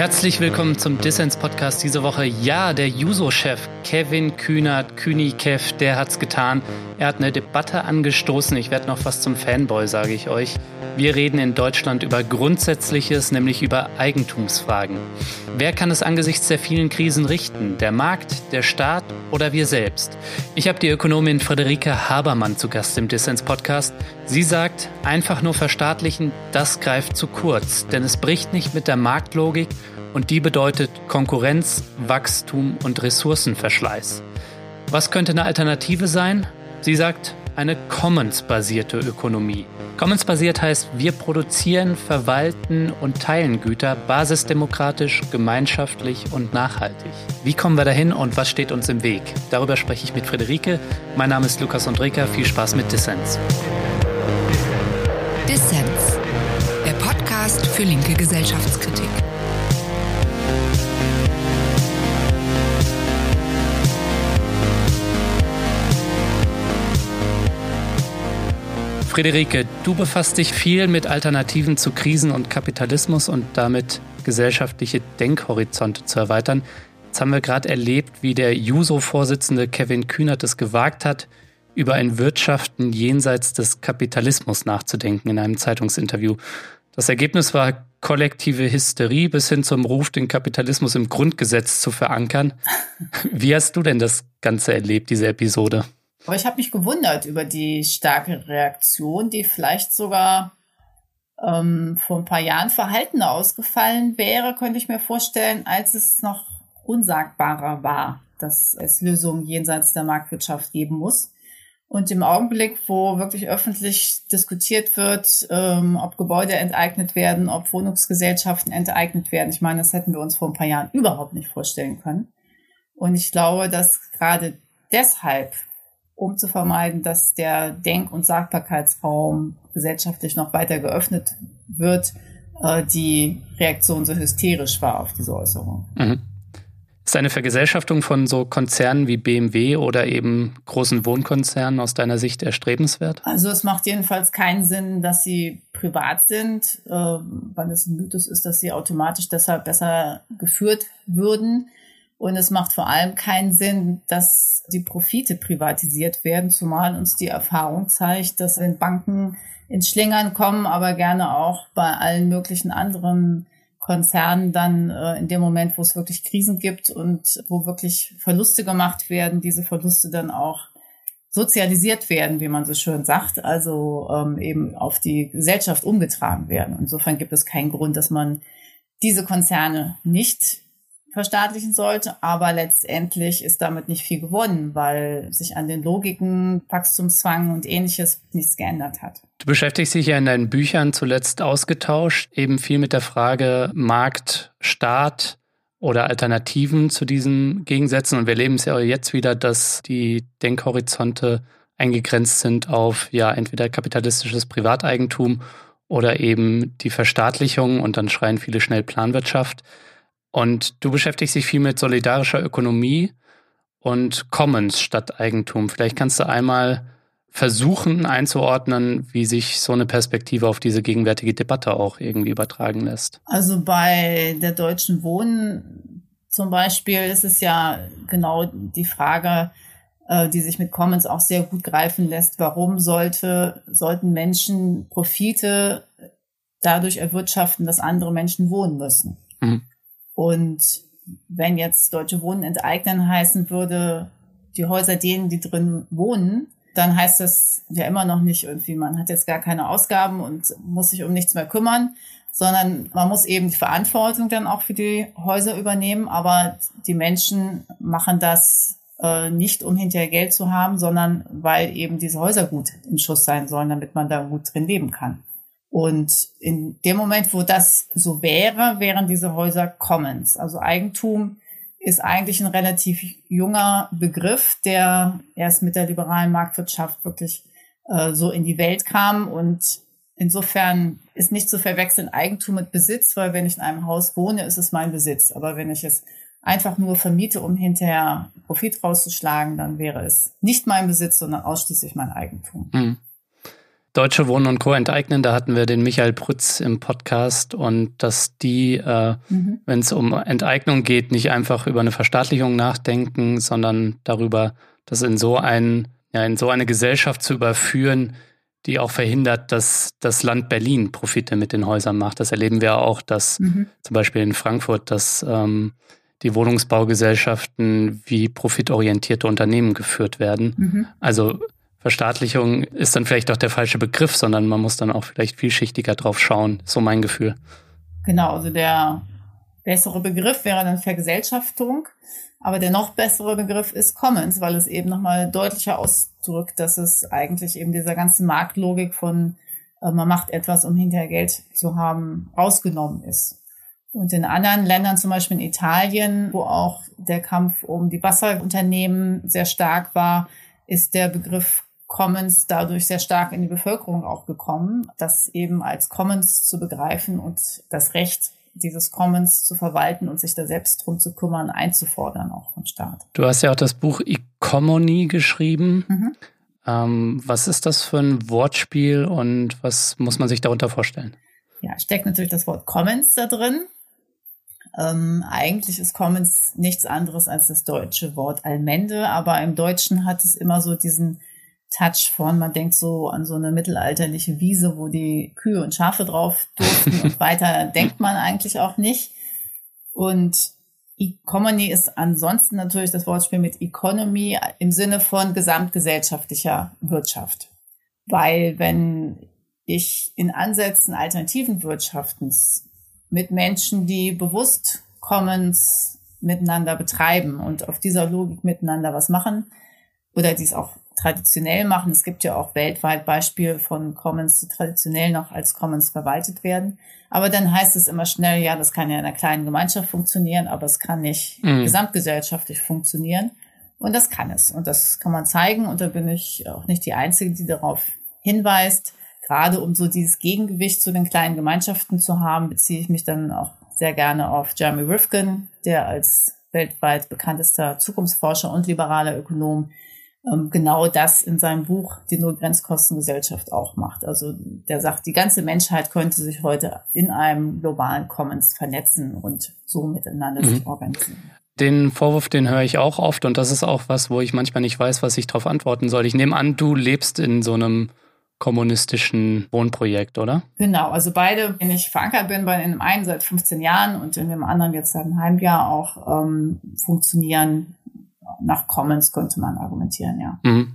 Herzlich willkommen zum Dissens-Podcast diese Woche. Ja, der Juso-Chef Kevin Kühnert, Kühni-Kev, der hat's getan. Er hat eine Debatte angestoßen. Ich werde noch was zum Fanboy, sage ich euch. Wir reden in Deutschland über Grundsätzliches, nämlich über Eigentumsfragen. Wer kann es angesichts der vielen Krisen richten? Der Markt, der Staat oder wir selbst? Ich habe die Ökonomin Friederike Habermann zu Gast im Dissens-Podcast. Sie sagt, einfach nur verstaatlichen, das greift zu kurz, denn es bricht nicht mit der Marktlogik und die bedeutet Konkurrenz, Wachstum und Ressourcenverschleiß. Was könnte eine Alternative sein? Sie sagt, eine Commons-basierte Ökonomie. Commons-basiert heißt, wir produzieren, verwalten und teilen Güter basisdemokratisch, gemeinschaftlich und nachhaltig. Wie kommen wir dahin und was steht uns im Weg? Darüber spreche ich mit Friederike. Mein Name ist Lukas Andreka. Viel Spaß mit Dissens. Dissens, der Podcast für linke Gesellschaftskritik. Friederike, du befasst dich viel mit Alternativen zu Krisen und Kapitalismus und damit gesellschaftliche Denkhorizonte zu erweitern. Jetzt haben wir gerade erlebt, wie der Juso-Vorsitzende Kevin Kühnert es gewagt hat, über ein Wirtschaften jenseits des Kapitalismus nachzudenken in einem Zeitungsinterview. Das Ergebnis war kollektive Hysterie bis hin zum Ruf, den Kapitalismus im Grundgesetz zu verankern. Wie hast du denn das Ganze erlebt, diese Episode? Aber ich habe mich gewundert über die starke Reaktion, die vielleicht sogar ähm, vor ein paar Jahren verhaltener ausgefallen wäre, könnte ich mir vorstellen, als es noch unsagbarer war, dass es Lösungen jenseits der Marktwirtschaft geben muss. Und im Augenblick, wo wirklich öffentlich diskutiert wird, ähm, ob Gebäude enteignet werden, ob Wohnungsgesellschaften enteignet werden, ich meine, das hätten wir uns vor ein paar Jahren überhaupt nicht vorstellen können. Und ich glaube, dass gerade deshalb um zu vermeiden, dass der Denk- und Sagbarkeitsraum gesellschaftlich noch weiter geöffnet wird, äh, die Reaktion so hysterisch war auf diese Äußerung. Mhm. Ist eine Vergesellschaftung von so Konzernen wie BMW oder eben großen Wohnkonzernen aus deiner Sicht erstrebenswert? Also es macht jedenfalls keinen Sinn, dass sie privat sind, äh, weil es ein Mythos ist, dass sie automatisch deshalb besser geführt würden. Und es macht vor allem keinen Sinn, dass die Profite privatisiert werden, zumal uns die Erfahrung zeigt, dass wenn Banken ins Schlingern kommen, aber gerne auch bei allen möglichen anderen Konzernen dann äh, in dem Moment, wo es wirklich Krisen gibt und wo wirklich Verluste gemacht werden, diese Verluste dann auch sozialisiert werden, wie man so schön sagt, also ähm, eben auf die Gesellschaft umgetragen werden. Insofern gibt es keinen Grund, dass man diese Konzerne nicht verstaatlichen sollte. Aber letztendlich ist damit nicht viel gewonnen, weil sich an den Logiken, Wachstumszwang und ähnliches nichts geändert hat. Du beschäftigst dich ja in deinen Büchern zuletzt ausgetauscht, eben viel mit der Frage Markt, Staat oder Alternativen zu diesen Gegensätzen. Und wir erleben es ja jetzt wieder, dass die Denkhorizonte eingegrenzt sind auf ja entweder kapitalistisches Privateigentum oder eben die Verstaatlichung und dann schreien viele schnell Planwirtschaft. Und du beschäftigst dich viel mit solidarischer Ökonomie und Commons statt Eigentum. Vielleicht kannst du einmal versuchen einzuordnen, wie sich so eine Perspektive auf diese gegenwärtige Debatte auch irgendwie übertragen lässt. Also bei der Deutschen Wohnen zum Beispiel ist es ja genau die Frage, äh, die sich mit Commons auch sehr gut greifen lässt. Warum sollte, sollten Menschen Profite dadurch erwirtschaften, dass andere Menschen wohnen müssen? Mhm. Und wenn jetzt Deutsche Wohnen enteignen heißen würde, die Häuser denen, die drin wohnen, dann heißt das ja immer noch nicht irgendwie, man hat jetzt gar keine Ausgaben und muss sich um nichts mehr kümmern, sondern man muss eben die Verantwortung dann auch für die Häuser übernehmen. Aber die Menschen machen das äh, nicht, um hinterher Geld zu haben, sondern weil eben diese Häuser gut im Schuss sein sollen, damit man da gut drin leben kann. Und in dem Moment, wo das so wäre, wären diese Häuser Commons. Also Eigentum ist eigentlich ein relativ junger Begriff, der erst mit der liberalen Marktwirtschaft wirklich äh, so in die Welt kam. Und insofern ist nicht zu verwechseln Eigentum mit Besitz, weil wenn ich in einem Haus wohne, ist es mein Besitz. Aber wenn ich es einfach nur vermiete, um hinterher Profit rauszuschlagen, dann wäre es nicht mein Besitz, sondern ausschließlich mein Eigentum. Mhm. Deutsche Wohnen und Co. enteignen, da hatten wir den Michael Prütz im Podcast und dass die, äh, mhm. wenn es um Enteignung geht, nicht einfach über eine Verstaatlichung nachdenken, sondern darüber, das in so ein, ja, in so eine Gesellschaft zu überführen, die auch verhindert, dass das Land Berlin Profite mit den Häusern macht. Das erleben wir auch, dass mhm. zum Beispiel in Frankfurt, dass ähm, die Wohnungsbaugesellschaften wie profitorientierte Unternehmen geführt werden. Mhm. Also Verstaatlichung ist dann vielleicht auch der falsche Begriff, sondern man muss dann auch vielleicht vielschichtiger drauf schauen. So mein Gefühl. Genau, also der bessere Begriff wäre dann Vergesellschaftung. Aber der noch bessere Begriff ist Commons, weil es eben nochmal deutlicher ausdrückt, dass es eigentlich eben dieser ganzen Marktlogik von äh, man macht etwas, um hinterher Geld zu haben, rausgenommen ist. Und in anderen Ländern, zum Beispiel in Italien, wo auch der Kampf um die Wasserunternehmen sehr stark war, ist der Begriff Commons dadurch sehr stark in die Bevölkerung auch gekommen, das eben als Commons zu begreifen und das Recht dieses Commons zu verwalten und sich da selbst drum zu kümmern, einzufordern, auch vom Staat. Du hast ja auch das Buch Economy geschrieben. Mhm. Ähm, was ist das für ein Wortspiel und was muss man sich darunter vorstellen? Ja, steckt natürlich das Wort Commons da drin. Ähm, eigentlich ist Commons nichts anderes als das deutsche Wort Allmende, aber im Deutschen hat es immer so diesen Touch von, man denkt so an so eine mittelalterliche Wiese, wo die Kühe und Schafe drauf durften und weiter denkt man eigentlich auch nicht. Und Economy ist ansonsten natürlich das Wortspiel mit Economy im Sinne von gesamtgesellschaftlicher Wirtschaft. Weil wenn ich in Ansätzen alternativen Wirtschaftens mit Menschen, die bewusst Commons miteinander betreiben und auf dieser Logik miteinander was machen oder dies auch traditionell machen. Es gibt ja auch weltweit Beispiele von Commons, die traditionell noch als Commons verwaltet werden. Aber dann heißt es immer schnell, ja, das kann ja in einer kleinen Gemeinschaft funktionieren, aber es kann nicht mhm. gesamtgesellschaftlich funktionieren. Und das kann es. Und das kann man zeigen. Und da bin ich auch nicht die Einzige, die darauf hinweist gerade um so dieses Gegengewicht zu den kleinen Gemeinschaften zu haben, beziehe ich mich dann auch sehr gerne auf Jeremy Rifkin, der als weltweit bekanntester Zukunftsforscher und liberaler Ökonom genau das in seinem Buch Die Null-Grenzkostengesellschaft auch macht. Also der sagt, die ganze Menschheit könnte sich heute in einem globalen Commons vernetzen und so miteinander mhm. sich organisieren. Den Vorwurf, den höre ich auch oft und das ist auch was, wo ich manchmal nicht weiß, was ich darauf antworten soll. Ich nehme an, du lebst in so einem kommunistischen Wohnprojekt, oder? Genau, also beide, wenn ich verankert bin, bei dem einen seit 15 Jahren und in dem anderen jetzt seit einem halben Jahr auch ähm, funktionieren nach Commons, könnte man argumentieren, ja. Mhm.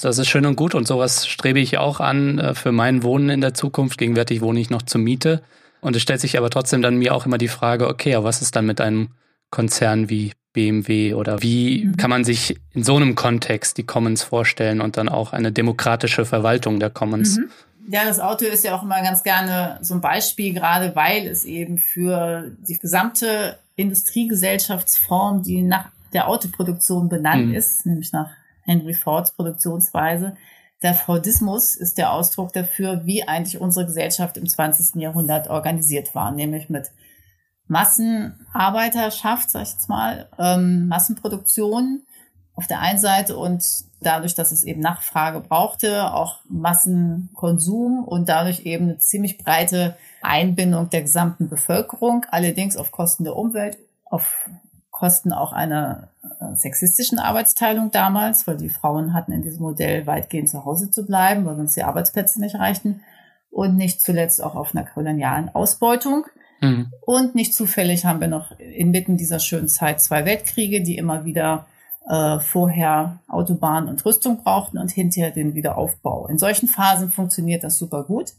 Das ist schön und gut und sowas strebe ich auch an äh, für mein Wohnen in der Zukunft. Gegenwärtig wohne ich noch zur Miete. Und es stellt sich aber trotzdem dann mir auch immer die Frage, okay, aber was ist dann mit einem Konzern wie BMW oder wie mhm. kann man sich in so einem Kontext die Commons vorstellen und dann auch eine demokratische Verwaltung der Commons? Mhm. Ja, das Auto ist ja auch immer ganz gerne so ein Beispiel, gerade weil es eben für die gesamte Industriegesellschaftsform, die nach der Autoproduktion benannt mhm. ist, nämlich nach Henry Fords Produktionsweise. Der Fordismus ist der Ausdruck dafür, wie eigentlich unsere Gesellschaft im 20. Jahrhundert organisiert war, nämlich mit Massenarbeiterschaft, sag ich jetzt mal, ähm, Massenproduktion auf der einen Seite und dadurch, dass es eben Nachfrage brauchte, auch Massenkonsum und dadurch eben eine ziemlich breite Einbindung der gesamten Bevölkerung, allerdings auf Kosten der Umwelt, auf Kosten auch einer äh, sexistischen Arbeitsteilung damals, weil die Frauen hatten in diesem Modell weitgehend zu Hause zu bleiben, weil sonst die Arbeitsplätze nicht reichten und nicht zuletzt auch auf einer kolonialen Ausbeutung. Mhm. Und nicht zufällig haben wir noch inmitten dieser schönen Zeit zwei Weltkriege, die immer wieder äh, vorher Autobahnen und Rüstung brauchten und hinterher den Wiederaufbau. In solchen Phasen funktioniert das super gut.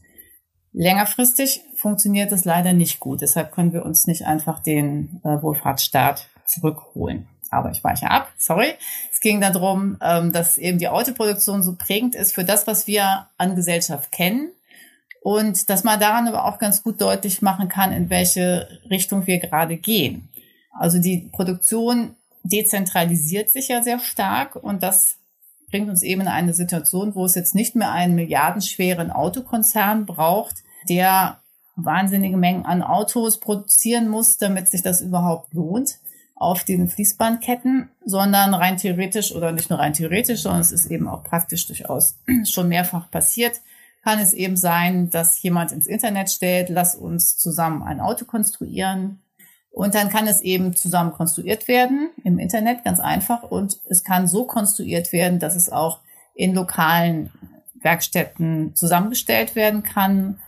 Längerfristig funktioniert das leider nicht gut. Deshalb können wir uns nicht einfach den äh, Wohlfahrtsstaat zurückholen. Aber ich weiche ab, sorry. Es ging darum, ähm, dass eben die Autoproduktion so prägend ist für das, was wir an Gesellschaft kennen und dass man daran aber auch ganz gut deutlich machen kann, in welche Richtung wir gerade gehen. Also die Produktion dezentralisiert sich ja sehr stark und das bringt uns eben in eine Situation, wo es jetzt nicht mehr einen milliardenschweren Autokonzern braucht, der wahnsinnige Mengen an Autos produzieren muss, damit sich das überhaupt lohnt auf diesen Fließbandketten, sondern rein theoretisch oder nicht nur rein theoretisch, sondern es ist eben auch praktisch durchaus schon mehrfach passiert, kann es eben sein, dass jemand ins Internet stellt, lass uns zusammen ein Auto konstruieren. Und dann kann es eben zusammen konstruiert werden im Internet, ganz einfach. Und es kann so konstruiert werden, dass es auch in lokalen Werkstätten zusammengestellt werden kann.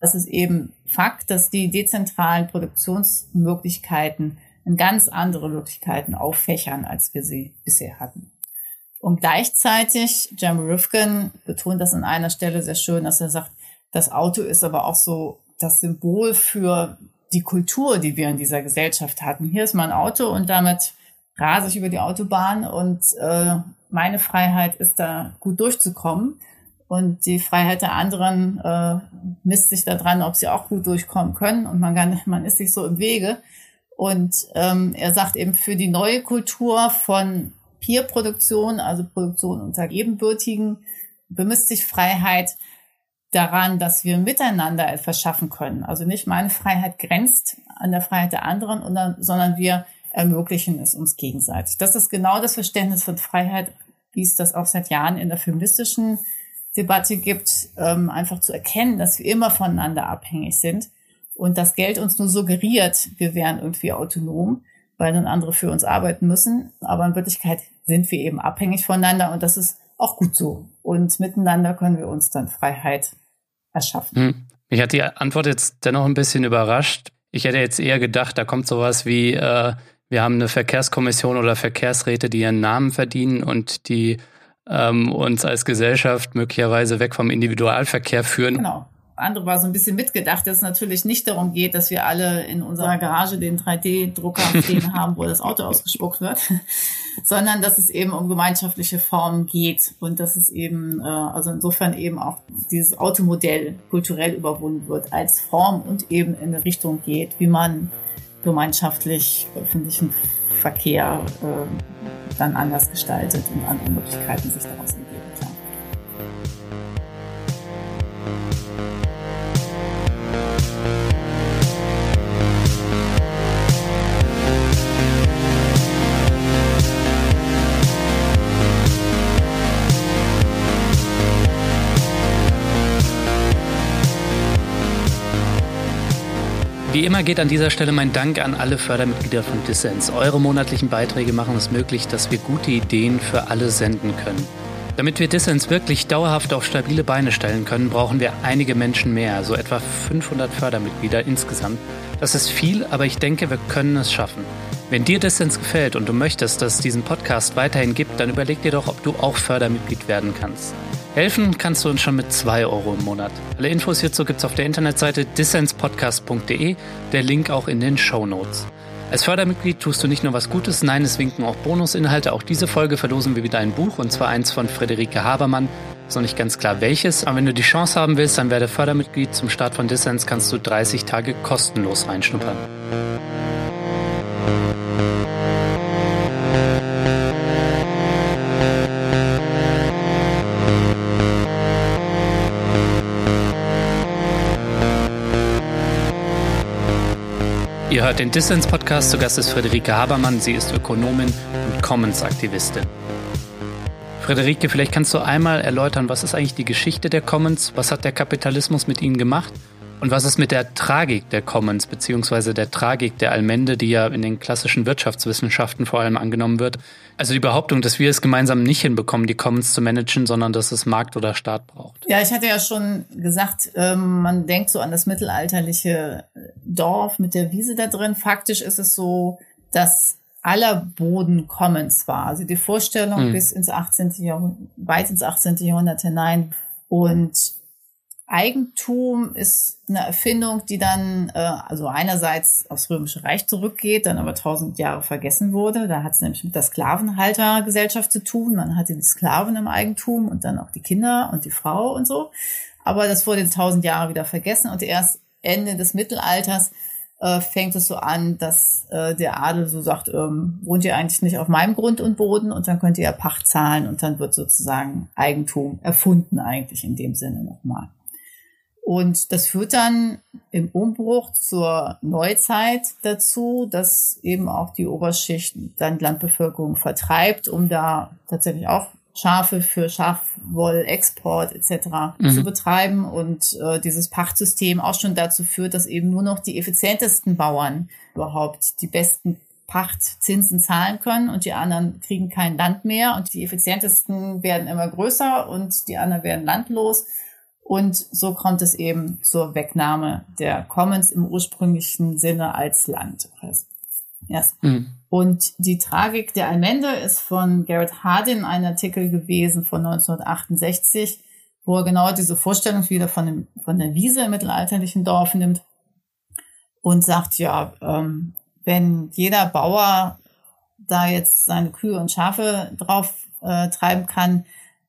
Das ist eben Fakt, dass die dezentralen Produktionsmöglichkeiten ganz andere Möglichkeiten auffächern, als wir sie bisher hatten. Und gleichzeitig, Jeremy Rifkin betont das an einer Stelle sehr schön, dass er sagt, das Auto ist aber auch so das Symbol für die Kultur, die wir in dieser Gesellschaft hatten. Hier ist mein Auto und damit rase ich über die Autobahn und äh, meine Freiheit ist da gut durchzukommen. Und die Freiheit der anderen äh, misst sich daran, ob sie auch gut durchkommen können. Und man, kann, man ist sich so im Wege. Und ähm, er sagt eben, für die neue Kultur von Peer-Produktion, also Produktion unter Ebenbürtigen, bemisst sich Freiheit daran, dass wir miteinander etwas schaffen können. Also nicht meine Freiheit grenzt an der Freiheit der anderen, sondern wir ermöglichen es uns gegenseitig. Das ist genau das Verständnis von Freiheit, wie es das auch seit Jahren in der feministischen Debatte gibt, ähm, einfach zu erkennen, dass wir immer voneinander abhängig sind und das Geld uns nur suggeriert, wir wären irgendwie autonom, weil dann andere für uns arbeiten müssen. Aber in Wirklichkeit sind wir eben abhängig voneinander und das ist auch gut so. Und miteinander können wir uns dann Freiheit erschaffen. Hm. Mich hat die Antwort jetzt dennoch ein bisschen überrascht. Ich hätte jetzt eher gedacht, da kommt sowas wie, äh, wir haben eine Verkehrskommission oder Verkehrsräte, die ihren Namen verdienen und die ähm, uns als Gesellschaft möglicherweise weg vom Individualverkehr führen. Genau andere war so ein bisschen mitgedacht, dass es natürlich nicht darum geht, dass wir alle in unserer Garage den 3D-Drucker stehen haben, wo das Auto ausgespuckt wird, sondern dass es eben um gemeinschaftliche Formen geht und dass es eben, äh, also insofern eben auch dieses Automodell kulturell überwunden wird als Form und eben in eine Richtung geht, wie man gemeinschaftlich öffentlichen Verkehr äh, dann anders gestaltet und andere Möglichkeiten sich daraus ergeben. Wie immer geht an dieser Stelle mein Dank an alle Fördermitglieder von Dissens. Eure monatlichen Beiträge machen es möglich, dass wir gute Ideen für alle senden können. Damit wir Dissens wirklich dauerhaft auf stabile Beine stellen können, brauchen wir einige Menschen mehr, so etwa 500 Fördermitglieder insgesamt. Das ist viel, aber ich denke, wir können es schaffen. Wenn dir Dissens gefällt und du möchtest, dass es diesen Podcast weiterhin gibt, dann überleg dir doch, ob du auch Fördermitglied werden kannst. Helfen kannst du uns schon mit 2 Euro im Monat. Alle Infos hierzu gibt's auf der Internetseite dissenspodcast.de, der Link auch in den Show Notes. Als Fördermitglied tust du nicht nur was Gutes, nein, es winken auch Bonusinhalte. Auch diese Folge verlosen wir wieder ein Buch und zwar eins von Friederike Habermann. Ist noch nicht ganz klar welches, aber wenn du die Chance haben willst, dann werde Fördermitglied. Zum Start von Dissens kannst du 30 Tage kostenlos reinschnuppern. Hört den Dissens-Podcast. Zu Gast ist Friederike Habermann. Sie ist Ökonomin und Commons-Aktivistin. Friederike, vielleicht kannst du einmal erläutern, was ist eigentlich die Geschichte der Commons? Was hat der Kapitalismus mit ihnen gemacht? Und was ist mit der Tragik der Commons, beziehungsweise der Tragik der Allmende, die ja in den klassischen Wirtschaftswissenschaften vor allem angenommen wird? Also die Behauptung, dass wir es gemeinsam nicht hinbekommen, die Commons zu managen, sondern dass es Markt oder Staat braucht. Ja, ich hatte ja schon gesagt, ähm, man denkt so an das mittelalterliche Dorf mit der Wiese da drin. Faktisch ist es so, dass aller Boden Commons war. Also die Vorstellung mhm. bis ins 18. Jahrhundert, weit ins 18. Jahrhundert hinein. Und Eigentum ist eine Erfindung, die dann äh, also einerseits aufs Römische Reich zurückgeht, dann aber tausend Jahre vergessen wurde. Da hat es nämlich mit der Sklavenhaltergesellschaft zu tun. Man hatte die Sklaven im Eigentum und dann auch die Kinder und die Frau und so. Aber das wurde tausend Jahre wieder vergessen und erst Ende des Mittelalters äh, fängt es so an, dass äh, der Adel so sagt, ähm, wohnt ihr eigentlich nicht auf meinem Grund und Boden und dann könnt ihr ja Pacht zahlen und dann wird sozusagen Eigentum erfunden eigentlich in dem Sinne nochmal. Und das führt dann im Umbruch zur Neuzeit dazu, dass eben auch die Oberschicht dann Landbevölkerung vertreibt, um da tatsächlich auch Schafe für Schafwollexport etc. Mhm. zu betreiben und äh, dieses Pachtsystem auch schon dazu führt, dass eben nur noch die effizientesten Bauern überhaupt die besten Pachtzinsen zahlen können und die anderen kriegen kein Land mehr und die effizientesten werden immer größer und die anderen werden landlos. Und so kommt es eben zur Wegnahme der Commons im ursprünglichen Sinne als Land. Yes. Mhm. Und die Tragik der Allmende ist von Garrett Hardin ein Artikel gewesen von 1968, wo er genau diese Vorstellung wieder von, dem, von der Wiese im mittelalterlichen Dorf nimmt und sagt, ja, ähm, wenn jeder Bauer da jetzt seine Kühe und Schafe drauf äh, treiben kann,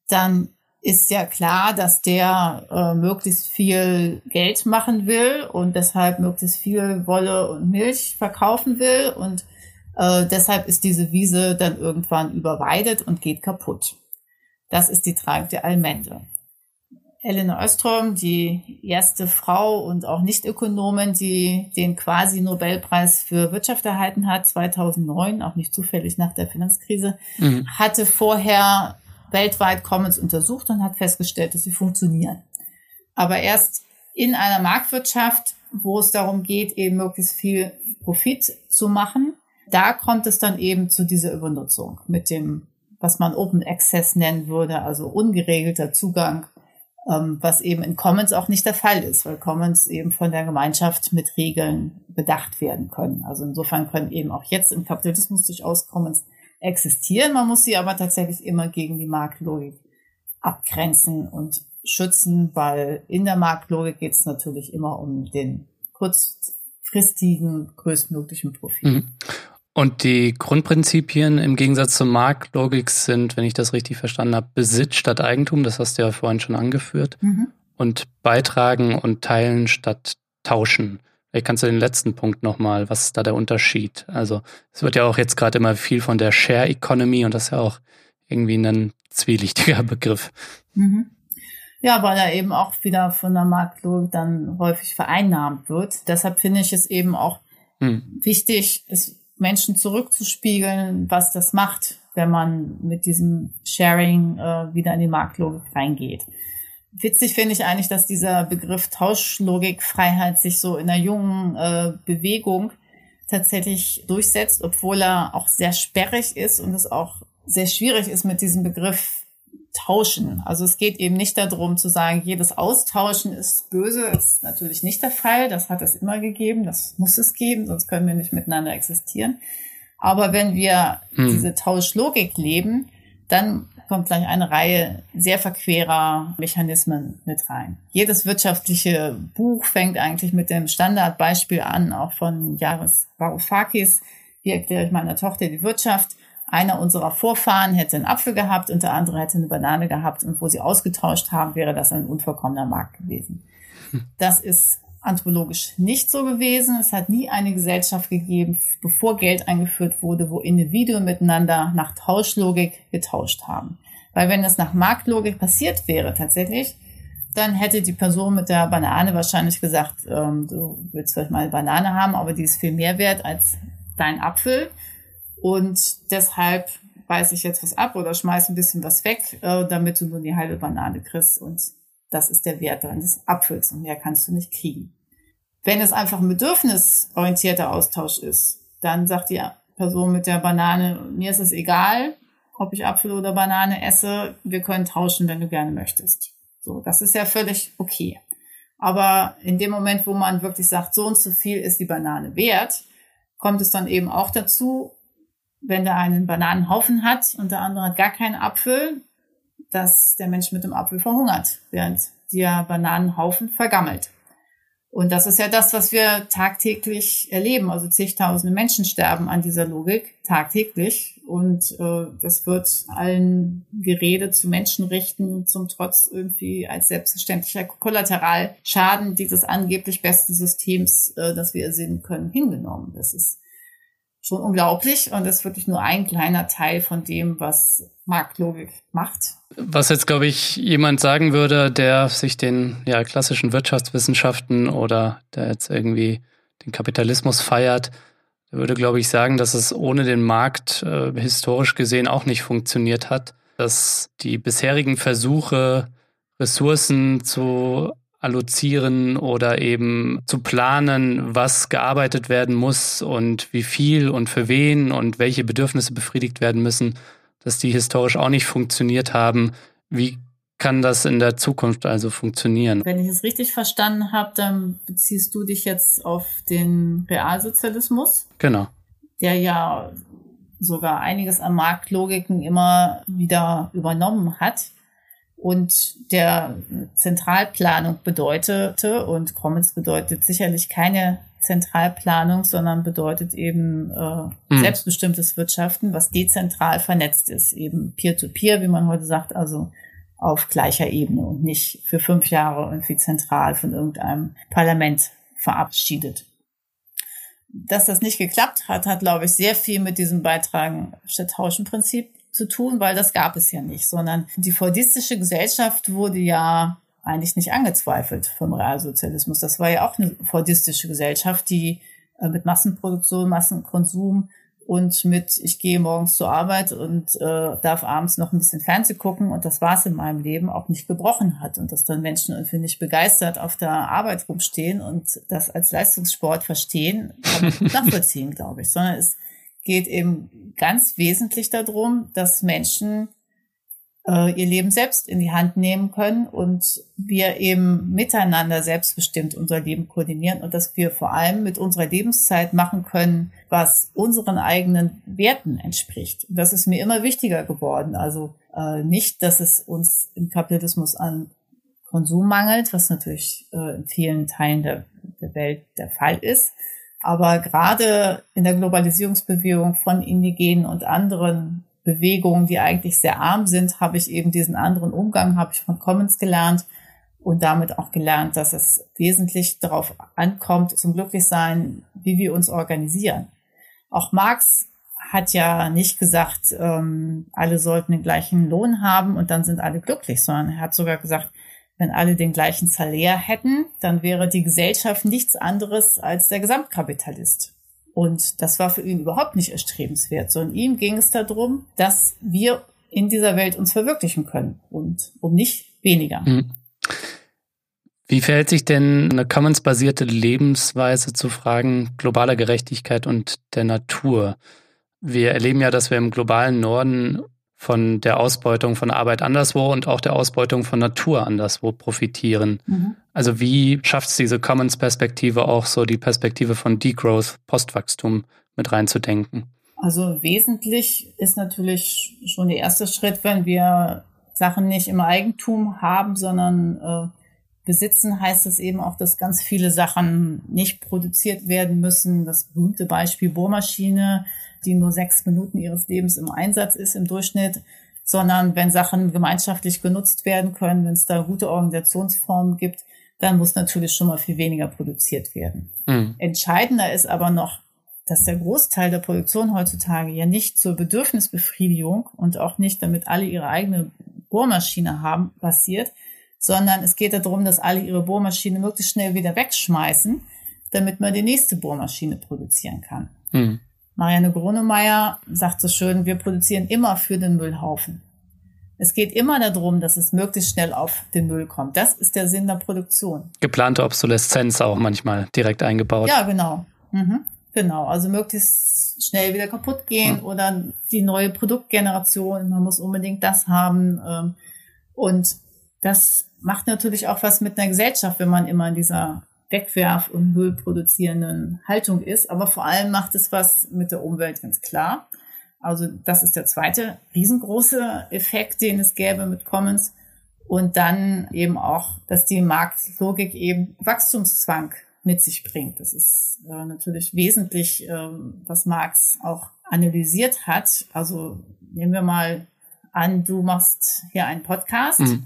dann ist ja klar, dass der äh, möglichst viel Geld machen will und deshalb möglichst viel Wolle und Milch verkaufen will und äh, deshalb ist diese Wiese dann irgendwann überweidet und geht kaputt. Das ist die Tragik der Allmende. Elena Östrom, die erste Frau und auch Nicht-Ökonomin, die den quasi Nobelpreis für Wirtschaft erhalten hat, 2009, auch nicht zufällig nach der Finanzkrise, mhm. hatte vorher weltweit Commons untersucht und hat festgestellt, dass sie funktionieren. Aber erst in einer Marktwirtschaft, wo es darum geht, eben möglichst viel Profit zu machen, da kommt es dann eben zu dieser Übernutzung mit dem, was man Open Access nennen würde, also ungeregelter Zugang, ähm, was eben in Commons auch nicht der Fall ist, weil Commons eben von der Gemeinschaft mit Regeln bedacht werden können. Also insofern können eben auch jetzt im Kapitalismus durchaus Commons existieren. Man muss sie aber tatsächlich immer gegen die Marktlogik abgrenzen und schützen, weil in der Marktlogik geht es natürlich immer um den kurzfristigen, größtmöglichen Profit. Mhm. Und die Grundprinzipien im Gegensatz zur Marktlogik sind, wenn ich das richtig verstanden habe, Besitz statt Eigentum, das hast du ja vorhin schon angeführt, mhm. und beitragen und teilen statt tauschen. Vielleicht kannst du den letzten Punkt nochmal, was ist da der Unterschied? Also es wird ja auch jetzt gerade immer viel von der Share Economy und das ist ja auch irgendwie ein zwielichtiger Begriff. Mhm. Ja, weil er eben auch wieder von der Marktlogik dann häufig vereinnahmt wird. Deshalb finde ich es eben auch hm. wichtig, es Menschen zurückzuspiegeln, was das macht, wenn man mit diesem Sharing äh, wieder in die Marktlogik reingeht. Witzig finde ich eigentlich, dass dieser Begriff Tauschlogikfreiheit sich so in der jungen äh, Bewegung tatsächlich durchsetzt, obwohl er auch sehr sperrig ist und es auch sehr schwierig ist mit diesem Begriff tauschen. Also es geht eben nicht darum zu sagen, jedes Austauschen ist böse. Das ist natürlich nicht der Fall. Das hat es immer gegeben. Das muss es geben, sonst können wir nicht miteinander existieren. Aber wenn wir hm. diese Tauschlogik leben, dann kommt gleich eine Reihe sehr verquerer Mechanismen mit rein. Jedes wirtschaftliche Buch fängt eigentlich mit dem Standardbeispiel an, auch von Jaris Varoufakis. Wie erkläre ich meiner Tochter die Wirtschaft? einer unserer Vorfahren hätte einen Apfel gehabt und der andere hätte eine Banane gehabt und wo sie ausgetauscht haben, wäre das ein unvollkommener Markt gewesen. Das ist anthropologisch nicht so gewesen. Es hat nie eine Gesellschaft gegeben, bevor Geld eingeführt wurde, wo Individuen miteinander nach Tauschlogik getauscht haben. Weil wenn das nach Marktlogik passiert wäre tatsächlich, dann hätte die Person mit der Banane wahrscheinlich gesagt, ähm, du willst vielleicht mal eine Banane haben, aber die ist viel mehr wert als dein Apfel. Und deshalb beiß ich jetzt was ab oder schmeiß ein bisschen was weg, äh, damit du nur die halbe Banane kriegst. Und das ist der Wert deines Apfels und mehr kannst du nicht kriegen. Wenn es einfach ein bedürfnisorientierter Austausch ist, dann sagt die Person mit der Banane, mir ist es egal, ob ich Apfel oder Banane esse, wir können tauschen, wenn du gerne möchtest. So, das ist ja völlig okay. Aber in dem Moment, wo man wirklich sagt, so und so viel ist die Banane wert, kommt es dann eben auch dazu, wenn der einen Bananenhaufen hat und der andere hat gar keinen Apfel, dass der Mensch mit dem Apfel verhungert, während der Bananenhaufen vergammelt. Und das ist ja das, was wir tagtäglich erleben. Also zigtausende Menschen sterben an dieser Logik tagtäglich. Und äh, das wird allen Gerede zu Menschenrechten zum Trotz irgendwie als selbstverständlicher Kollateralschaden dieses angeblich besten Systems, äh, das wir ersehen können, hingenommen. Das ist schon unglaublich und ist wirklich nur ein kleiner Teil von dem, was Marktlogik macht. Was jetzt, glaube ich, jemand sagen würde, der sich den ja, klassischen Wirtschaftswissenschaften oder der jetzt irgendwie den Kapitalismus feiert, der würde, glaube ich, sagen, dass es ohne den Markt äh, historisch gesehen auch nicht funktioniert hat. dass die bisherigen Versuche, Ressourcen zu allozieren oder eben zu planen, was gearbeitet werden muss und wie viel und für wen und welche Bedürfnisse befriedigt werden müssen, dass die historisch auch nicht funktioniert haben. Wie kann das in der Zukunft also funktionieren? Wenn ich es richtig verstanden habe, dann beziehst du dich jetzt auf den Realsozialismus. Genau. Der ja sogar einiges an Marktlogiken immer wieder übernommen hat und der Zentralplanung bedeutete, und Commons bedeutet sicherlich keine Zentralplanung, sondern bedeutet eben äh, mhm. selbstbestimmtes Wirtschaften, was dezentral vernetzt ist, eben Peer-to-Peer, -peer, wie man heute sagt, also auf gleicher Ebene und nicht für fünf Jahre irgendwie zentral von irgendeinem Parlament verabschiedet. Dass das nicht geklappt hat, hat, glaube ich, sehr viel mit diesem Beitragen statt Tauschen Prinzip zu tun, weil das gab es ja nicht, sondern die fordistische Gesellschaft wurde ja eigentlich nicht angezweifelt vom Realsozialismus. Das war ja auch eine fordistische Gesellschaft, die äh, mit Massenproduktion, Massenkonsum und mit ich gehe morgens zur Arbeit und äh, darf abends noch ein bisschen Fernsehen gucken und das war's in meinem Leben auch nicht gebrochen hat und dass dann Menschen irgendwie nicht begeistert auf der Arbeit rumstehen und das als Leistungssport verstehen, kann man nachvollziehen, glaube ich, sondern es geht eben ganz wesentlich darum, dass Menschen äh, ihr Leben selbst in die Hand nehmen können und wir eben miteinander selbstbestimmt unser Leben koordinieren und dass wir vor allem mit unserer Lebenszeit machen können, was unseren eigenen Werten entspricht. Und das ist mir immer wichtiger geworden. Also äh, nicht, dass es uns im Kapitalismus an Konsum mangelt, was natürlich äh, in vielen Teilen der, der Welt der Fall ist, aber gerade in der Globalisierungsbewegung von Indigenen und anderen Bewegungen, die eigentlich sehr arm sind, habe ich eben diesen anderen Umgang, habe ich von Commons gelernt und damit auch gelernt, dass es wesentlich darauf ankommt, zum Glücklichsein, wie wir uns organisieren. Auch Marx hat ja nicht gesagt, ähm, alle sollten den gleichen Lohn haben und dann sind alle glücklich, sondern er hat sogar gesagt, wenn alle den gleichen Salär hätten, dann wäre die Gesellschaft nichts anderes als der Gesamtkapitalist. Und das war für ihn überhaupt nicht erstrebenswert, sondern ihm ging es darum, dass wir in dieser Welt uns verwirklichen können und um nicht weniger. Mhm. Wie verhält sich denn eine Commons-basierte Lebensweise zu Fragen globaler Gerechtigkeit und der Natur? Wir erleben ja, dass wir im globalen Norden von der Ausbeutung von Arbeit anderswo und auch der Ausbeutung von Natur anderswo profitieren. Mhm. Also wie schafft es diese Commons-Perspektive auch so die Perspektive von Degrowth, Postwachstum mit reinzudenken? Also wesentlich ist natürlich schon der erste Schritt, wenn wir Sachen nicht im Eigentum haben, sondern äh, besitzen, heißt es eben auch, dass ganz viele Sachen nicht produziert werden müssen. Das berühmte Beispiel Bohrmaschine die nur sechs Minuten ihres Lebens im Einsatz ist im Durchschnitt, sondern wenn Sachen gemeinschaftlich genutzt werden können, wenn es da gute Organisationsformen gibt, dann muss natürlich schon mal viel weniger produziert werden. Mhm. Entscheidender ist aber noch, dass der Großteil der Produktion heutzutage ja nicht zur Bedürfnisbefriedigung und auch nicht, damit alle ihre eigene Bohrmaschine haben, passiert, sondern es geht darum, dass alle ihre Bohrmaschine möglichst schnell wieder wegschmeißen, damit man die nächste Bohrmaschine produzieren kann. Mhm. Marianne Grunemeyer sagt so schön, wir produzieren immer für den Müllhaufen. Es geht immer darum, dass es möglichst schnell auf den Müll kommt. Das ist der Sinn der Produktion. Geplante Obsoleszenz auch manchmal direkt eingebaut. Ja, genau. Mhm. Genau. Also möglichst schnell wieder kaputt gehen mhm. oder die neue Produktgeneration. Man muss unbedingt das haben. Ähm, und das macht natürlich auch was mit einer Gesellschaft, wenn man immer in dieser Wegwerf- und Müllproduzierenden Haltung ist. Aber vor allem macht es was mit der Umwelt, ganz klar. Also das ist der zweite riesengroße Effekt, den es gäbe mit Commons. Und dann eben auch, dass die Marktlogik eben Wachstumszwang mit sich bringt. Das ist äh, natürlich wesentlich, äh, was Marx auch analysiert hat. Also nehmen wir mal an, du machst hier einen Podcast. Mhm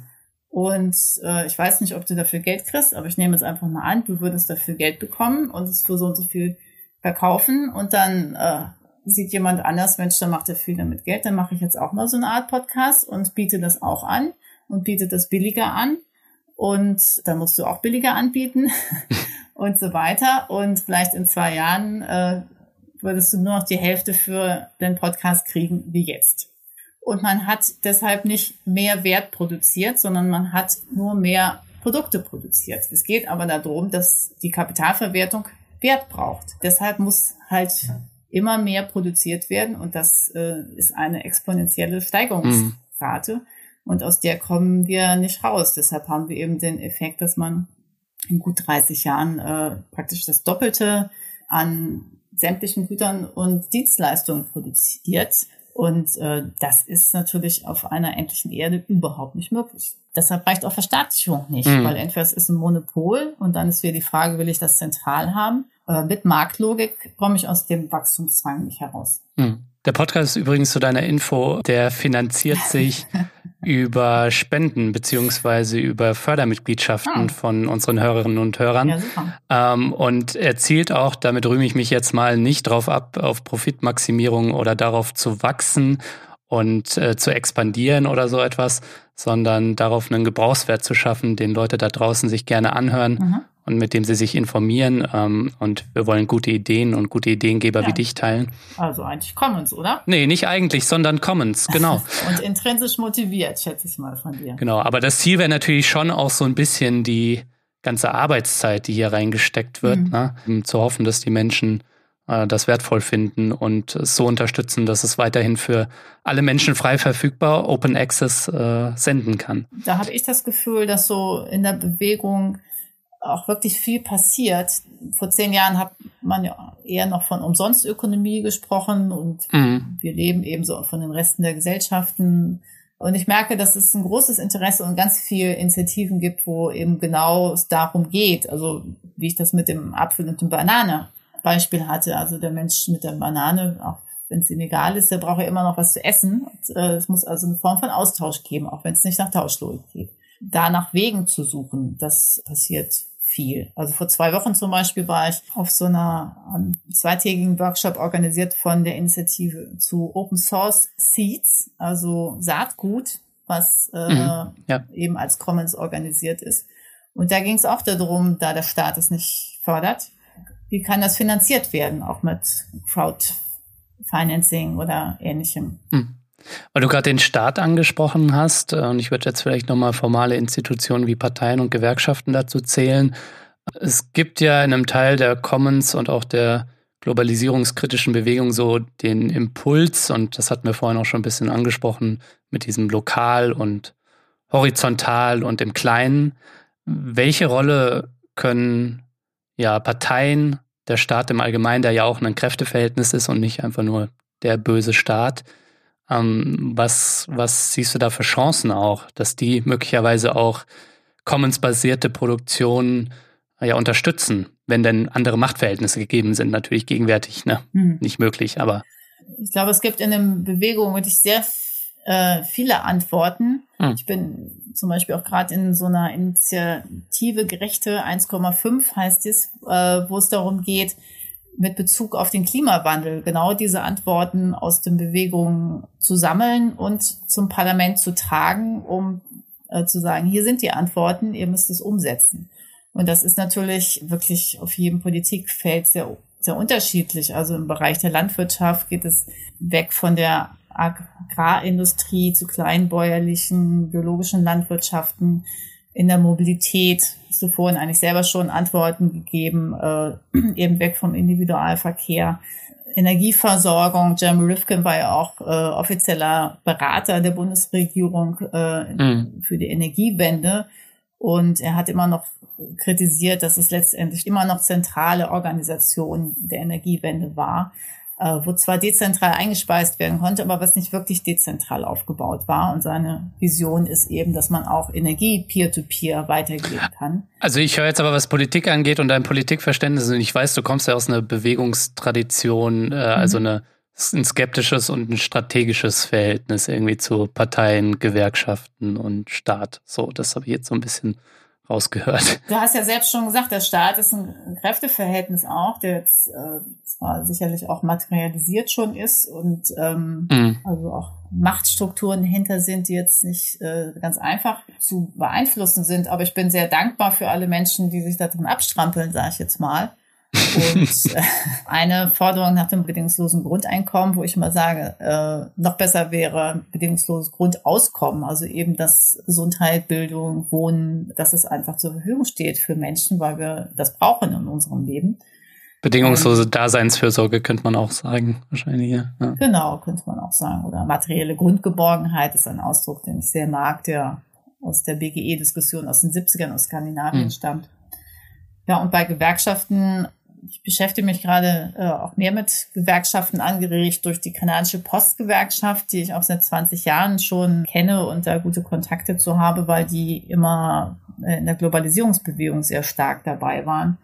und äh, ich weiß nicht, ob du dafür Geld kriegst, aber ich nehme jetzt einfach mal an, du würdest dafür Geld bekommen und es für so und so viel verkaufen. Und dann äh, sieht jemand anders, Mensch, dann macht er viel damit Geld, dann mache ich jetzt auch mal so eine Art Podcast und biete das auch an und biete das billiger an. Und dann musst du auch billiger anbieten und so weiter. Und vielleicht in zwei Jahren äh, würdest du nur noch die Hälfte für den Podcast kriegen wie jetzt. Und man hat deshalb nicht mehr Wert produziert, sondern man hat nur mehr Produkte produziert. Es geht aber darum, dass die Kapitalverwertung Wert braucht. Deshalb muss halt immer mehr produziert werden und das äh, ist eine exponentielle Steigerungsrate mhm. und aus der kommen wir nicht raus. Deshalb haben wir eben den Effekt, dass man in gut 30 Jahren äh, praktisch das Doppelte an sämtlichen Gütern und Dienstleistungen produziert. Und äh, das ist natürlich auf einer endlichen Erde überhaupt nicht möglich. Deshalb reicht auch Verstaatlichung nicht, mhm. weil entweder es ist ein Monopol und dann ist wieder die Frage, will ich das zentral haben? Äh, mit Marktlogik komme ich aus dem Wachstumszwang nicht heraus. Mhm. Der Podcast ist übrigens zu deiner Info, der finanziert sich über Spenden beziehungsweise über Fördermitgliedschaften oh. von unseren Hörerinnen und Hörern. Ja, ähm, und er zielt auch, damit rühme ich mich jetzt mal nicht drauf ab, auf Profitmaximierung oder darauf zu wachsen und äh, zu expandieren oder so etwas, sondern darauf einen Gebrauchswert zu schaffen, den Leute da draußen sich gerne anhören mhm. Und mit dem sie sich informieren. Ähm, und wir wollen gute Ideen und gute Ideengeber ja. wie dich teilen. Also eigentlich Commons, oder? Nee, nicht eigentlich, sondern Commons, genau. und intrinsisch motiviert, schätze ich mal von dir. Genau, aber das Ziel wäre natürlich schon auch so ein bisschen die ganze Arbeitszeit, die hier reingesteckt wird, mhm. ne? um zu hoffen, dass die Menschen äh, das wertvoll finden und so unterstützen, dass es weiterhin für alle Menschen frei verfügbar Open Access äh, senden kann. Da habe ich das Gefühl, dass so in der Bewegung auch wirklich viel passiert. Vor zehn Jahren hat man ja eher noch von Umsonstökonomie gesprochen und mhm. wir leben eben so von den Resten der Gesellschaften. Und ich merke, dass es ein großes Interesse und ganz viele Initiativen gibt, wo eben genau es darum geht. Also wie ich das mit dem Apfel und dem Banane Beispiel hatte. Also der Mensch mit der Banane, auch wenn es ihm egal ist, der braucht ja immer noch was zu essen. Und, äh, es muss also eine Form von Austausch geben, auch wenn es nicht nach Tauschlogik geht. Da nach Wegen zu suchen, das passiert viel. Also vor zwei Wochen zum Beispiel war ich auf so einer um, zweitägigen Workshop organisiert von der Initiative zu Open Source Seeds, also Saatgut, was äh, mhm, ja. eben als Commons organisiert ist. Und da ging es auch darum, da der Staat es nicht fördert, wie kann das finanziert werden, auch mit Crowdfinancing oder ähnlichem. Hm. Weil du gerade den Staat angesprochen hast, äh, und ich würde jetzt vielleicht nochmal formale Institutionen wie Parteien und Gewerkschaften dazu zählen. Es gibt ja in einem Teil der Commons und auch der globalisierungskritischen Bewegung so den Impuls, und das hatten wir vorhin auch schon ein bisschen angesprochen, mit diesem lokal und horizontal und im Kleinen. Welche Rolle können ja, Parteien, der Staat im Allgemeinen, der ja auch ein Kräfteverhältnis ist und nicht einfach nur der böse Staat. Ähm, was, was siehst du da für Chancen auch, dass die möglicherweise auch Commons-basierte Produktionen äh, ja unterstützen, wenn denn andere Machtverhältnisse gegeben sind, natürlich gegenwärtig, ne? Mhm. Nicht möglich, aber. Ich glaube, es gibt in der Bewegung wirklich sehr äh, viele Antworten. Mhm. Ich bin zum Beispiel auch gerade in so einer Initiative Gerechte 1,5 heißt es, äh, wo es darum geht, mit Bezug auf den Klimawandel genau diese Antworten aus den Bewegungen zu sammeln und zum Parlament zu tragen, um äh, zu sagen, hier sind die Antworten, ihr müsst es umsetzen. Und das ist natürlich wirklich auf jedem Politikfeld sehr, sehr unterschiedlich. Also im Bereich der Landwirtschaft geht es weg von der Agrarindustrie zu kleinbäuerlichen, biologischen Landwirtschaften, in der Mobilität, hast du vorhin eigentlich selber schon Antworten gegeben, äh, eben weg vom Individualverkehr. Energieversorgung, Jeremy Rifkin war ja auch äh, offizieller Berater der Bundesregierung äh, mhm. für die Energiewende. Und er hat immer noch kritisiert, dass es letztendlich immer noch zentrale Organisation der Energiewende war wo zwar dezentral eingespeist werden konnte, aber was nicht wirklich dezentral aufgebaut war. Und seine Vision ist eben, dass man auch Energie peer-to-peer -peer weitergeben kann. Also ich höre jetzt aber, was Politik angeht und dein Politikverständnis, und ich weiß, du kommst ja aus einer Bewegungstradition, äh, also mhm. eine ein skeptisches und ein strategisches Verhältnis irgendwie zu Parteien, Gewerkschaften und Staat. So, das habe ich jetzt so ein bisschen rausgehört. Du hast ja selbst schon gesagt, der Staat ist ein Kräfteverhältnis auch, der jetzt äh, zwar sicherlich auch materialisiert schon ist und ähm, mhm. also auch Machtstrukturen dahinter sind, die jetzt nicht äh, ganz einfach zu beeinflussen sind. Aber ich bin sehr dankbar für alle Menschen, die sich da drin abstrampeln, sage ich jetzt mal. Und eine Forderung nach dem bedingungslosen Grundeinkommen, wo ich mal sage, äh, noch besser wäre bedingungsloses Grundauskommen, also eben dass Gesundheit, Bildung, Wohnen, dass es einfach zur Verfügung steht für Menschen, weil wir das brauchen in unserem Leben. Bedingungslose Daseinsfürsorge könnte man auch sagen, wahrscheinlich. Ja. Genau, könnte man auch sagen. Oder materielle Grundgeborgenheit ist ein Ausdruck, den ich sehr mag, der aus der BGE-Diskussion aus den 70ern aus Skandinavien mhm. stammt. Ja, und bei Gewerkschaften, ich beschäftige mich gerade äh, auch mehr mit Gewerkschaften angeregt durch die kanadische Postgewerkschaft, die ich auch seit 20 Jahren schon kenne und da gute Kontakte zu habe, weil die immer äh, in der Globalisierungsbewegung sehr stark dabei waren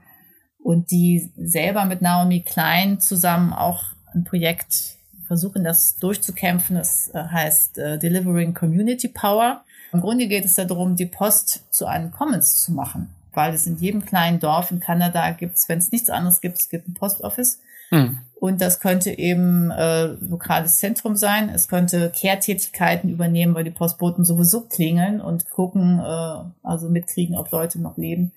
und die selber mit Naomi Klein zusammen auch ein Projekt versuchen, das durchzukämpfen. Das äh, heißt uh, Delivering Community Power. Im Grunde geht es darum, die Post zu einem Commons zu machen, weil es in jedem kleinen Dorf in Kanada gibt es, wenn es nichts anderes gibt, es gibt ein Postoffice. Hm. Und das könnte eben äh, lokales Zentrum sein. Es könnte Kehrtätigkeiten übernehmen, weil die Postboten sowieso klingeln und gucken, äh, also mitkriegen, ob Leute noch leben.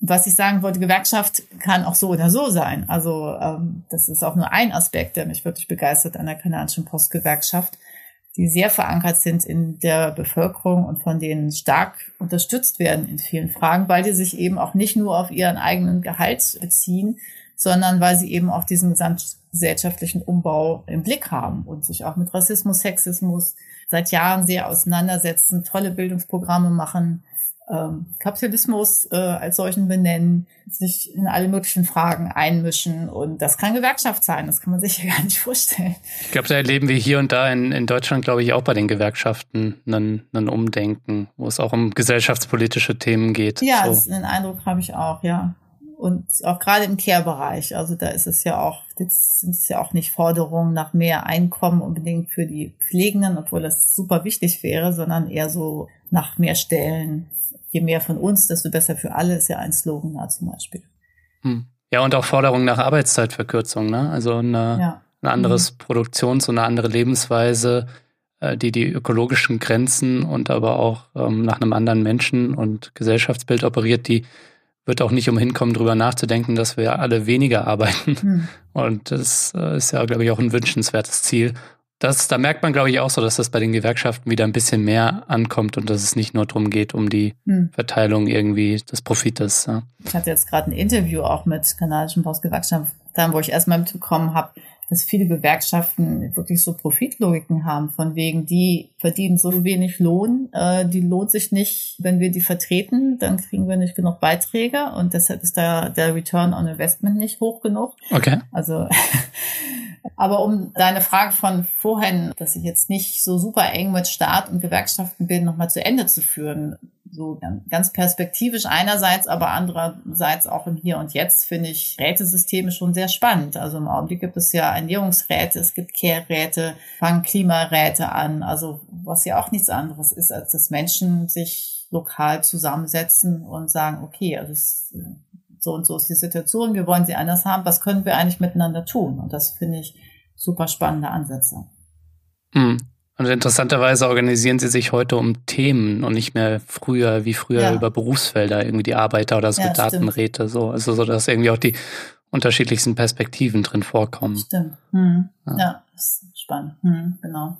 Was ich sagen wollte, Gewerkschaft kann auch so oder so sein. Also ähm, das ist auch nur ein Aspekt, der mich wirklich begeistert an der kanadischen Postgewerkschaft die sehr verankert sind in der Bevölkerung und von denen stark unterstützt werden in vielen Fragen, weil die sich eben auch nicht nur auf ihren eigenen Gehalt beziehen, sondern weil sie eben auch diesen gesamtgesellschaftlichen Umbau im Blick haben und sich auch mit Rassismus, Sexismus seit Jahren sehr auseinandersetzen, tolle Bildungsprogramme machen, ähm, Kapitalismus äh, als solchen benennen, sich in alle möglichen Fragen einmischen. Und das kann Gewerkschaft sein, das kann man sich ja gar nicht vorstellen. Ich glaube, da erleben wir hier und da in, in Deutschland, glaube ich, auch bei den Gewerkschaften einen, einen Umdenken, wo es auch um gesellschaftspolitische Themen geht. Ja, so. den Eindruck habe ich auch, ja. Und auch gerade im Care-Bereich, also da ist es ja auch, jetzt sind es ja auch nicht Forderungen nach mehr Einkommen unbedingt für die Pflegenden, obwohl das super wichtig wäre, sondern eher so nach mehr Stellen, je mehr von uns, desto besser für alle, ist ja ein Slogan da zum Beispiel. Hm. Ja, und auch Forderungen nach Arbeitszeitverkürzung, ne? Also eine, ja. ein anderes mhm. Produktions- und eine andere Lebensweise, äh, die die ökologischen Grenzen und aber auch ähm, nach einem anderen Menschen- und Gesellschaftsbild operiert, die wird auch nicht umhin kommen, darüber nachzudenken, dass wir alle weniger arbeiten. Hm. Und das äh, ist ja, glaube ich, auch ein wünschenswertes Ziel. Das, da merkt man, glaube ich, auch so, dass das bei den Gewerkschaften wieder ein bisschen mehr ankommt und dass es nicht nur darum geht, um die hm. Verteilung irgendwie des Profites. Ja. Ich hatte jetzt gerade ein Interview auch mit kanadischen Postgewerkschaften, wo ich erstmal mitbekommen habe, dass viele Gewerkschaften wirklich so Profitlogiken haben, von wegen, die verdienen so wenig Lohn, äh, die lohnt sich nicht, wenn wir die vertreten, dann kriegen wir nicht genug Beiträge und deshalb ist da der Return on Investment nicht hoch genug. Okay. Also Aber um deine Frage von vorhin, dass ich jetzt nicht so super eng mit Staat und Gewerkschaften bin, nochmal zu Ende zu führen, so ganz perspektivisch einerseits, aber andererseits auch im Hier und Jetzt finde ich Rätesysteme schon sehr spannend. Also im Augenblick gibt es ja Ernährungsräte, es gibt Care-Räte, fangen Klimaräte an, also was ja auch nichts anderes ist, als dass Menschen sich lokal zusammensetzen und sagen, okay, also es, so und so ist die Situation, wir wollen sie anders haben, was können wir eigentlich miteinander tun? Und das finde ich super spannende Ansätze. Mhm. Und interessanterweise organisieren sie sich heute um Themen und nicht mehr früher, wie früher ja. über Berufsfelder, irgendwie die Arbeiter oder so ja, Datenräte, so. Also so, dass irgendwie auch die unterschiedlichsten Perspektiven drin vorkommen. Stimmt. Hm. Ja. ja, ist spannend. Hm, genau.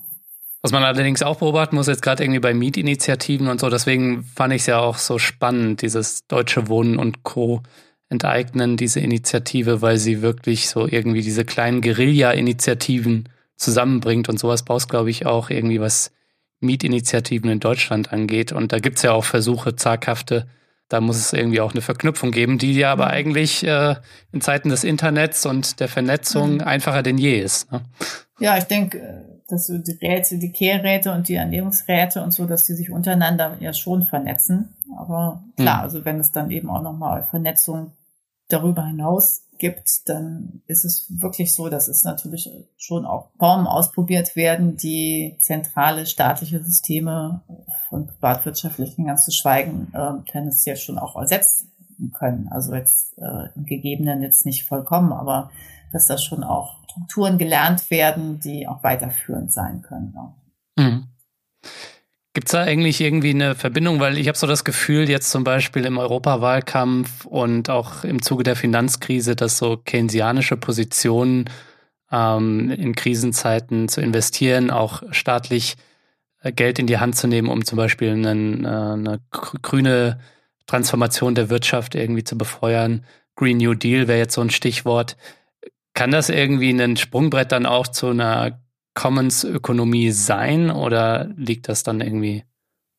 Was man allerdings auch beobachten muss, jetzt gerade irgendwie bei Mietinitiativen und so, deswegen fand ich es ja auch so spannend, dieses Deutsche Wohnen und Co. enteignen, diese Initiative, weil sie wirklich so irgendwie diese kleinen Guerilla-Initiativen zusammenbringt und sowas brauchst, glaube ich, auch irgendwie was Mietinitiativen in Deutschland angeht. Und da gibt's ja auch Versuche, zaghafte, da muss es irgendwie auch eine Verknüpfung geben, die ja aber mhm. eigentlich äh, in Zeiten des Internets und der Vernetzung mhm. einfacher denn je ist. Ne? Ja, ich denke, dass so die Räte, die Kehrräte und die Ernährungsräte und so, dass die sich untereinander ja schon vernetzen. Aber klar, mhm. also wenn es dann eben auch nochmal Vernetzung darüber hinaus gibt, dann ist es wirklich so, dass es natürlich schon auch Formen ausprobiert werden, die zentrale staatliche Systeme von privatwirtschaftlichen ganz zu schweigen, äh, können es ja schon auch ersetzen können. Also jetzt äh, im Gegebenen jetzt nicht vollkommen, aber dass da schon auch Strukturen gelernt werden, die auch weiterführend sein können. Mhm. Gibt es da eigentlich irgendwie eine Verbindung? Weil ich habe so das Gefühl, jetzt zum Beispiel im Europawahlkampf und auch im Zuge der Finanzkrise, dass so keynesianische Positionen ähm, in Krisenzeiten zu investieren, auch staatlich äh, Geld in die Hand zu nehmen, um zum Beispiel einen, äh, eine grüne Transformation der Wirtschaft irgendwie zu befeuern. Green New Deal wäre jetzt so ein Stichwort. Kann das irgendwie ein Sprungbrett dann auch zu einer Commons-Ökonomie sein oder liegt das dann irgendwie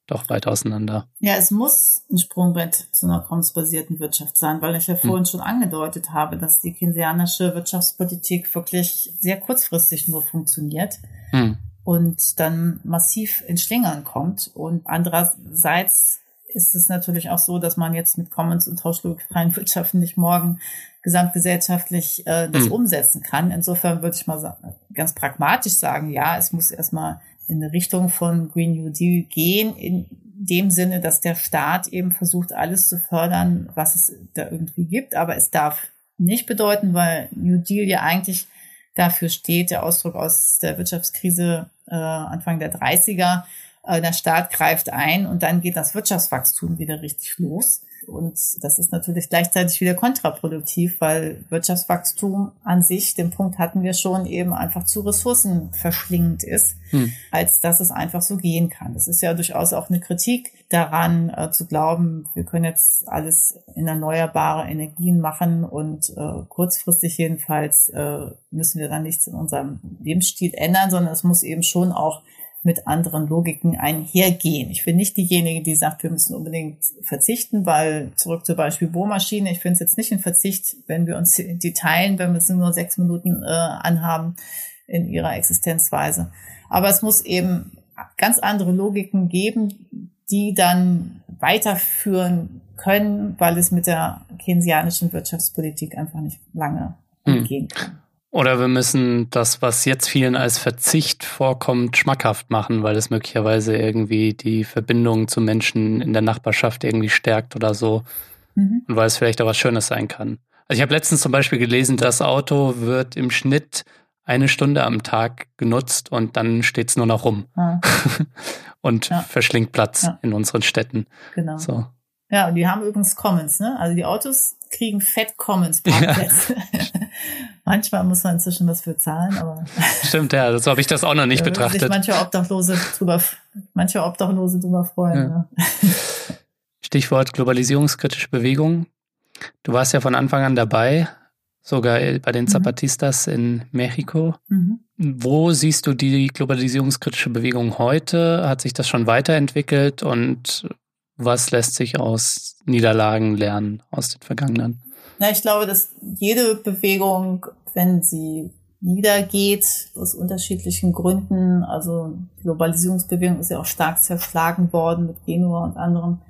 doch weit auseinander? Ja, es muss ein Sprungbrett zu einer commons-basierten Wirtschaft sein, weil ich ja vorhin hm. schon angedeutet habe, dass die keynesianische Wirtschaftspolitik wirklich sehr kurzfristig nur funktioniert. Hm. Und dann massiv in Schlingern kommt. Und andererseits ist es natürlich auch so, dass man jetzt mit Commons und tauschlogikfreien Wirtschaften nicht morgen gesamtgesellschaftlich äh, das mhm. umsetzen kann. Insofern würde ich mal sagen, ganz pragmatisch sagen, ja, es muss erstmal in eine Richtung von Green New Deal gehen, in dem Sinne, dass der Staat eben versucht, alles zu fördern, was es da irgendwie gibt. Aber es darf nicht bedeuten, weil New Deal ja eigentlich dafür steht, der Ausdruck aus der Wirtschaftskrise äh, Anfang der 30er, äh, der Staat greift ein und dann geht das Wirtschaftswachstum wieder richtig los. Und das ist natürlich gleichzeitig wieder kontraproduktiv, weil Wirtschaftswachstum an sich, den Punkt hatten wir schon, eben einfach zu ressourcenverschlingend ist, hm. als dass es einfach so gehen kann. Das ist ja durchaus auch eine Kritik daran, äh, zu glauben, wir können jetzt alles in erneuerbare Energien machen und äh, kurzfristig jedenfalls äh, müssen wir dann nichts in unserem Lebensstil ändern, sondern es muss eben schon auch mit anderen Logiken einhergehen. Ich bin nicht diejenige, die sagt, wir müssen unbedingt verzichten, weil zurück zur Beispiel Bohrmaschine, ich finde es jetzt nicht ein Verzicht, wenn wir uns die teilen, wenn wir es nur sechs Minuten äh, anhaben in ihrer Existenzweise. Aber es muss eben ganz andere Logiken geben, die dann weiterführen können, weil es mit der keynesianischen Wirtschaftspolitik einfach nicht lange hm. gehen kann. Oder wir müssen das, was jetzt vielen als Verzicht vorkommt, schmackhaft machen, weil es möglicherweise irgendwie die Verbindung zu Menschen in der Nachbarschaft irgendwie stärkt oder so. Mhm. Und weil es vielleicht auch was Schönes sein kann. Also ich habe letztens zum Beispiel gelesen, das Auto wird im Schnitt eine Stunde am Tag genutzt und dann steht es nur noch rum ah. und ja. verschlingt Platz ja. in unseren Städten. Genau. So. Ja, und die haben übrigens Commons, ne? Also die Autos kriegen Fett Commons Parkplätze. Ja. Manchmal muss man inzwischen was für zahlen, aber. Stimmt, ja, so habe ich das auch noch nicht da betrachtet. Sich manche Obdachlose drüber, manche Obdachlose drüber freuen. Ja. Ne? Stichwort globalisierungskritische Bewegung. Du warst ja von Anfang an dabei, sogar bei den mhm. Zapatistas mhm. in Mexiko. Mhm. Wo siehst du die globalisierungskritische Bewegung heute? Hat sich das schon weiterentwickelt und was lässt sich aus Niederlagen lernen aus den vergangenen? Na, ich glaube, dass jede Bewegung, wenn sie niedergeht, aus unterschiedlichen Gründen, also Globalisierungsbewegung ist ja auch stark zerschlagen worden mit Genua und anderen,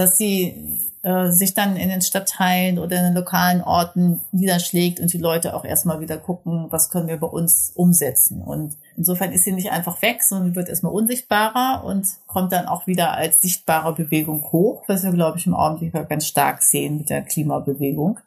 dass sie äh, sich dann in den Stadtteilen oder in den lokalen Orten niederschlägt und die Leute auch erstmal wieder gucken, was können wir bei uns umsetzen. Und insofern ist sie nicht einfach weg, sondern wird erstmal unsichtbarer und kommt dann auch wieder als sichtbare Bewegung hoch, was wir, glaube ich, im Augenblick ganz stark sehen mit der Klimabewegung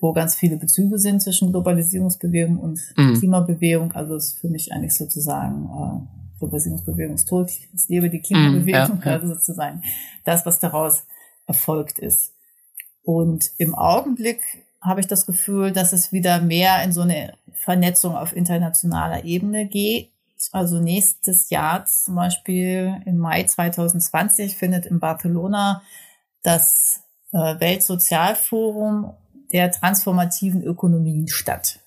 wo ganz viele Bezüge sind zwischen Globalisierungsbewegung und mhm. Klimabewegung. Also ist für mich eigentlich sozusagen äh, Globalisierungsbewegung ist tot, es lebe die Klimabewegung, mhm, ja, also sozusagen das, was daraus erfolgt ist. Und im Augenblick habe ich das Gefühl, dass es wieder mehr in so eine Vernetzung auf internationaler Ebene geht. Also nächstes Jahr zum Beispiel im Mai 2020 findet in Barcelona das äh, Weltsozialforum der transformativen Ökonomien statt.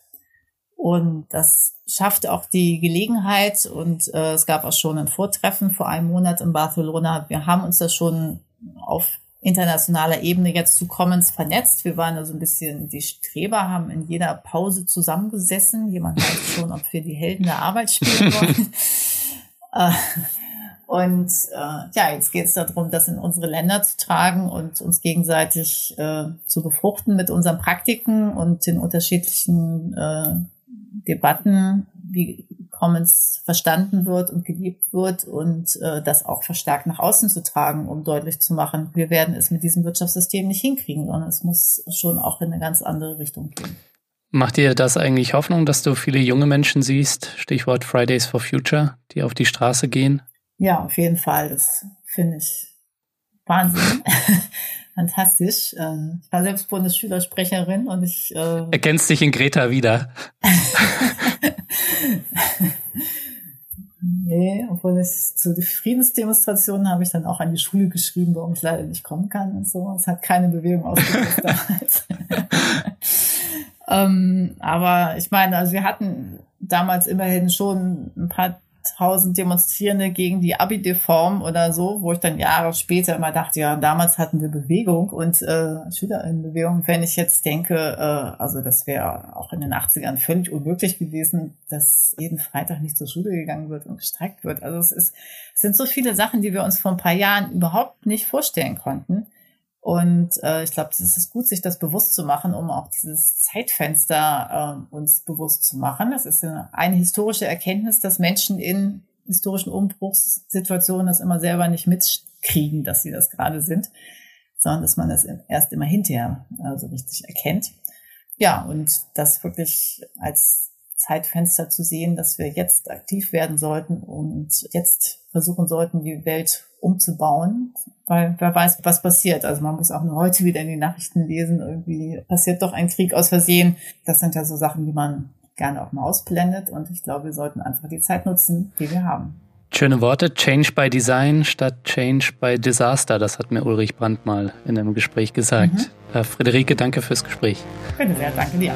Und das schafft auch die Gelegenheit und äh, es gab auch schon ein Vortreffen vor einem Monat in Barcelona. Wir haben uns das schon auf internationaler Ebene jetzt zu Commons vernetzt. Wir waren also ein bisschen die Streber, haben in jeder Pause zusammengesessen. Jemand weiß schon, ob wir die Helden der Arbeit spielen wollen. Äh, und äh, ja, jetzt geht es darum, das in unsere Länder zu tragen und uns gegenseitig äh, zu befruchten mit unseren Praktiken und den unterschiedlichen äh, Debatten, wie Commons verstanden wird und geliebt wird und äh, das auch verstärkt nach außen zu tragen, um deutlich zu machen, wir werden es mit diesem Wirtschaftssystem nicht hinkriegen, sondern es muss schon auch in eine ganz andere Richtung gehen. Macht dir das eigentlich Hoffnung, dass du viele junge Menschen siehst, Stichwort Fridays for Future, die auf die Straße gehen? Ja, auf jeden Fall. Das finde ich Wahnsinn. Fantastisch. Ähm, ich war selbst Bundesschülersprecherin und ich äh ergänzt dich in Greta wieder. nee, obwohl ich zu den Friedensdemonstrationen habe ich dann auch an die Schule geschrieben, warum ich leider nicht kommen kann und so. Es hat keine Bewegung ausgelöst damals. ähm, aber ich meine, also wir hatten damals immerhin schon ein paar tausend Demonstrierende gegen die Abi-Deform oder so, wo ich dann Jahre später immer dachte, ja, damals hatten wir Bewegung und äh, Schülerinnenbewegung. Wenn ich jetzt denke, äh, also das wäre auch in den 80ern völlig unmöglich gewesen, dass jeden Freitag nicht zur Schule gegangen wird und gestreikt wird. Also es ist, es sind so viele Sachen, die wir uns vor ein paar Jahren überhaupt nicht vorstellen konnten. Und äh, ich glaube, es ist gut, sich das bewusst zu machen, um auch dieses Zeitfenster äh, uns bewusst zu machen. Das ist eine, eine historische Erkenntnis, dass Menschen in historischen Umbruchssituationen das immer selber nicht mitkriegen, dass sie das gerade sind, sondern dass man das erst immer hinterher äh, so richtig erkennt. Ja, und das wirklich als Zeitfenster zu sehen, dass wir jetzt aktiv werden sollten und jetzt versuchen sollten, die Welt umzubauen, weil wer weiß, was passiert. Also man muss auch nur heute wieder in die Nachrichten lesen, irgendwie passiert doch ein Krieg aus Versehen. Das sind ja so Sachen, die man gerne auch mal ausblendet und ich glaube, wir sollten einfach die Zeit nutzen, die wir haben. Schöne Worte, Change by Design statt Change by Disaster, das hat mir Ulrich Brandt mal in einem Gespräch gesagt. Mhm. Friederike, danke fürs Gespräch. Bitte sehr, danke dir.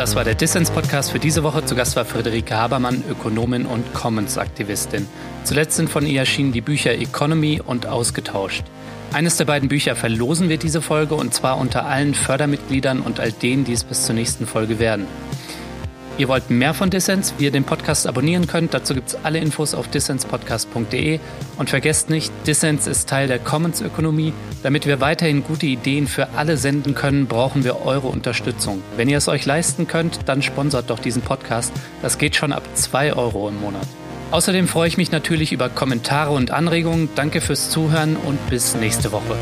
Das war der Dissens-Podcast für diese Woche. Zu Gast war Friederike Habermann, Ökonomin und Commons-Aktivistin. Zuletzt sind von ihr erschienen die Bücher Economy und Ausgetauscht. Eines der beiden Bücher verlosen wir diese Folge und zwar unter allen Fördermitgliedern und all denen, die es bis zur nächsten Folge werden. Ihr wollt mehr von Dissens, wie ihr den Podcast abonnieren könnt. Dazu gibt es alle Infos auf dissenspodcast.de. Und vergesst nicht, Dissens ist Teil der Commons-Ökonomie. Damit wir weiterhin gute Ideen für alle senden können, brauchen wir eure Unterstützung. Wenn ihr es euch leisten könnt, dann sponsert doch diesen Podcast. Das geht schon ab 2 Euro im Monat. Außerdem freue ich mich natürlich über Kommentare und Anregungen. Danke fürs Zuhören und bis nächste Woche.